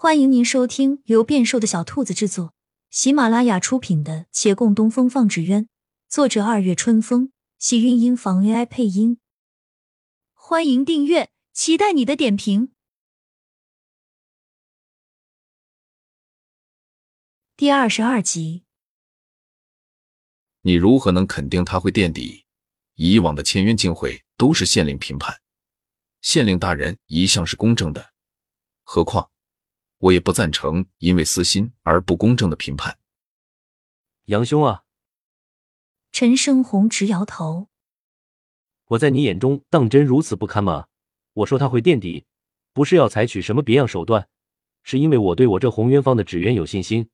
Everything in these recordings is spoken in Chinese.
欢迎您收听由变瘦的小兔子制作、喜马拉雅出品的《且共东风放纸鸢》，作者二月春风，喜韵音房 AI 配音。欢迎订阅，期待你的点评。第二十二集，你如何能肯定他会垫底？以往的签约竞会都是县令评判，县令大人一向是公正的，何况。我也不赞成因为私心而不公正的评判。杨兄啊，陈胜红直摇头。我在你眼中当真如此不堪吗？我说他会垫底，不是要采取什么别样手段，是因为我对我这红渊方的纸鸢有信心。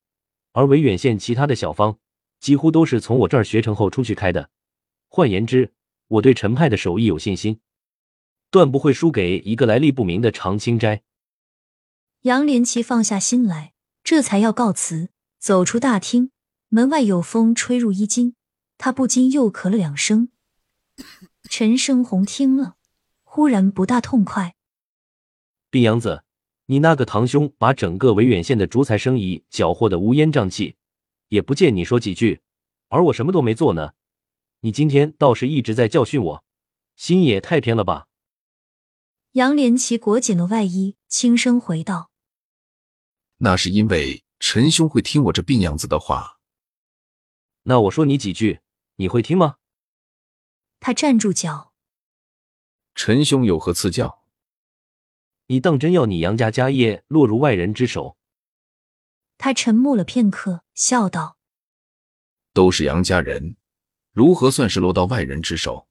而维远县其他的小方，几乎都是从我这儿学成后出去开的。换言之，我对陈派的手艺有信心，断不会输给一个来历不明的长青斋。杨连奇放下心来，这才要告辞，走出大厅。门外有风吹入衣襟，他不禁又咳了两声。陈胜红听了，忽然不大痛快：“碧阳子，你那个堂兄把整个维远县的竹材生意搅和的乌烟瘴气，也不见你说几句，而我什么都没做呢。你今天倒是一直在教训我，心也太偏了吧？”杨连奇裹紧了外衣，轻声回道。那是因为陈兄会听我这病样子的话。那我说你几句，你会听吗？他站住脚。陈兄有何赐教？你当真要你杨家家业落入外人之手？他沉默了片刻，笑道：“都是杨家人，如何算是落到外人之手？”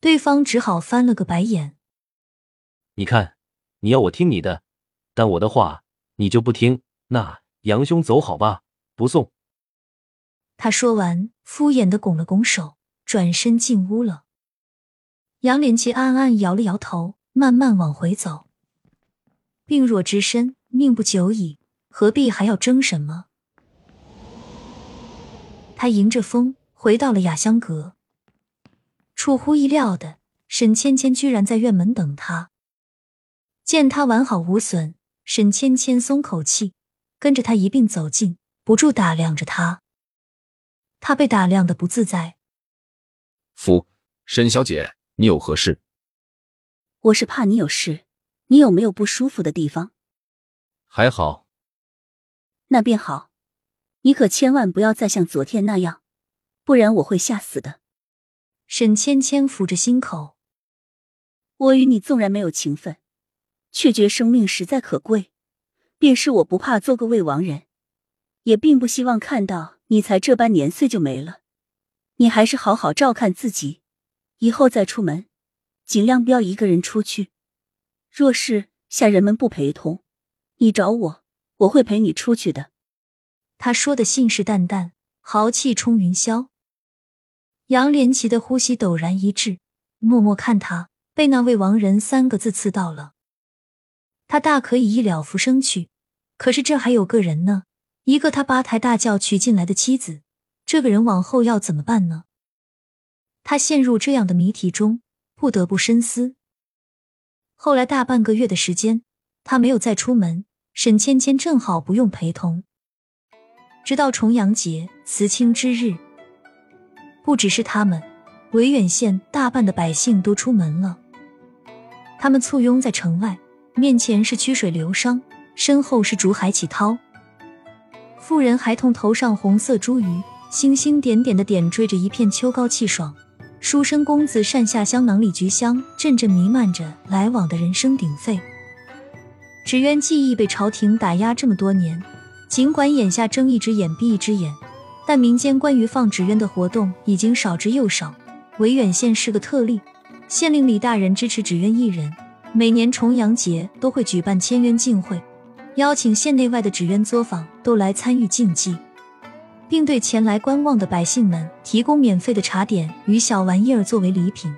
对方只好翻了个白眼。你看，你要我听你的，但我的话。你就不听？那杨兄走好吧，不送。他说完，敷衍的拱了拱手，转身进屋了。杨连奇暗暗摇了摇头，慢慢往回走。病弱之身，命不久矣，何必还要争什么？他迎着风回到了雅香阁。出乎意料的，沈芊芊居然在院门等他。见他完好无损。沈芊芊松口气，跟着他一并走近，不住打量着他。他被打量的不自在。夫，沈小姐，你有何事？我是怕你有事。你有没有不舒服的地方？还好。那便好。你可千万不要再像昨天那样，不然我会吓死的。沈芊芊抚着心口。我与你纵然没有情分。却觉生命实在可贵，便是我不怕做个未亡人，也并不希望看到你才这般年岁就没了。你还是好好照看自己，以后再出门，尽量不要一个人出去。若是下人们不陪同，你找我，我会陪你出去的。他说的信誓旦旦，豪气冲云霄。杨连奇的呼吸陡然一滞，默默看他被那“未亡人”三个字刺到了。他大可以一了浮生去，可是这还有个人呢，一个他八抬大轿娶进来的妻子，这个人往后要怎么办呢？他陷入这样的谜题中，不得不深思。后来大半个月的时间，他没有再出门，沈芊芊正好不用陪同。直到重阳节辞亲之日，不只是他们，维远县大半的百姓都出门了，他们簇拥在城外。面前是曲水流觞，身后是竹海起涛。妇人孩童头上红色茱萸，星星点点的点缀着一片秋高气爽。书生公子扇下香囊里菊香阵阵弥漫着，来往的人声鼎沸。纸鸢技艺被朝廷打压这么多年，尽管眼下睁一只眼闭一只眼，但民间关于放纸鸢的活动已经少之又少。维远县是个特例，县令李大人支持纸鸢艺人。每年重阳节都会举办签约竞会，邀请县内外的纸鸢作坊都来参与竞技，并对前来观望的百姓们提供免费的茶点与小玩意儿作为礼品。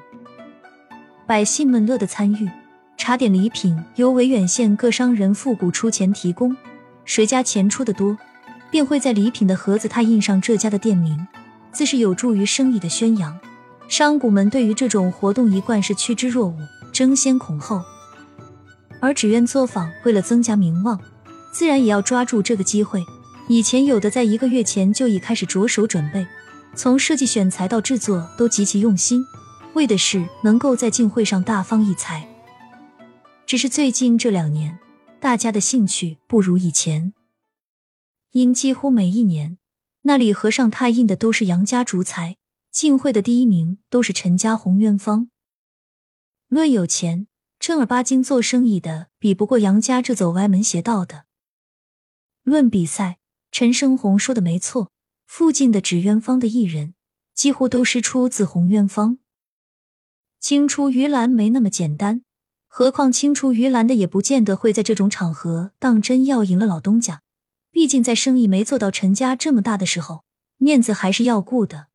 百姓们乐得参与，茶点礼品由维远县各商人复古出钱提供，谁家钱出的多，便会在礼品的盒子踏印上这家的店名，自是有助于生意的宣扬。商贾们对于这种活动一贯是趋之若鹜。争先恐后，而纸鸢作坊为了增加名望，自然也要抓住这个机会。以前有的在一个月前就已开始着手准备，从设计选材到制作都极其用心，为的是能够在进会上大放异彩。只是最近这两年，大家的兴趣不如以前，因几乎每一年那里和尚拓印的都是杨家竹材，进会的第一名都是陈家红渊方。论有钱，正儿八经做生意的比不过杨家这走歪门邪道的。论比赛，陈生红说的没错，附近的纸鸢坊的艺人几乎都是出自红鸢坊。青出于蓝没那么简单，何况青出于蓝的也不见得会在这种场合当真要赢了老东家。毕竟在生意没做到陈家这么大的时候，面子还是要顾的。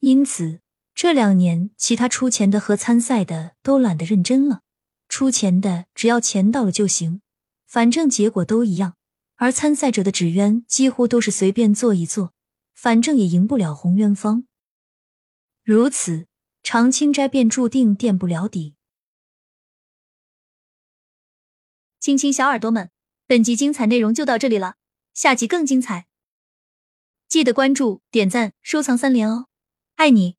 因此。这两年，其他出钱的和参赛的都懒得认真了。出钱的只要钱到了就行，反正结果都一样。而参赛者的纸鸢几乎都是随便做一做，反正也赢不了红鸢方。如此，长青斋便注定垫不了底。亲亲小耳朵们，本集精彩内容就到这里了，下集更精彩，记得关注、点赞、收藏三连哦，爱你！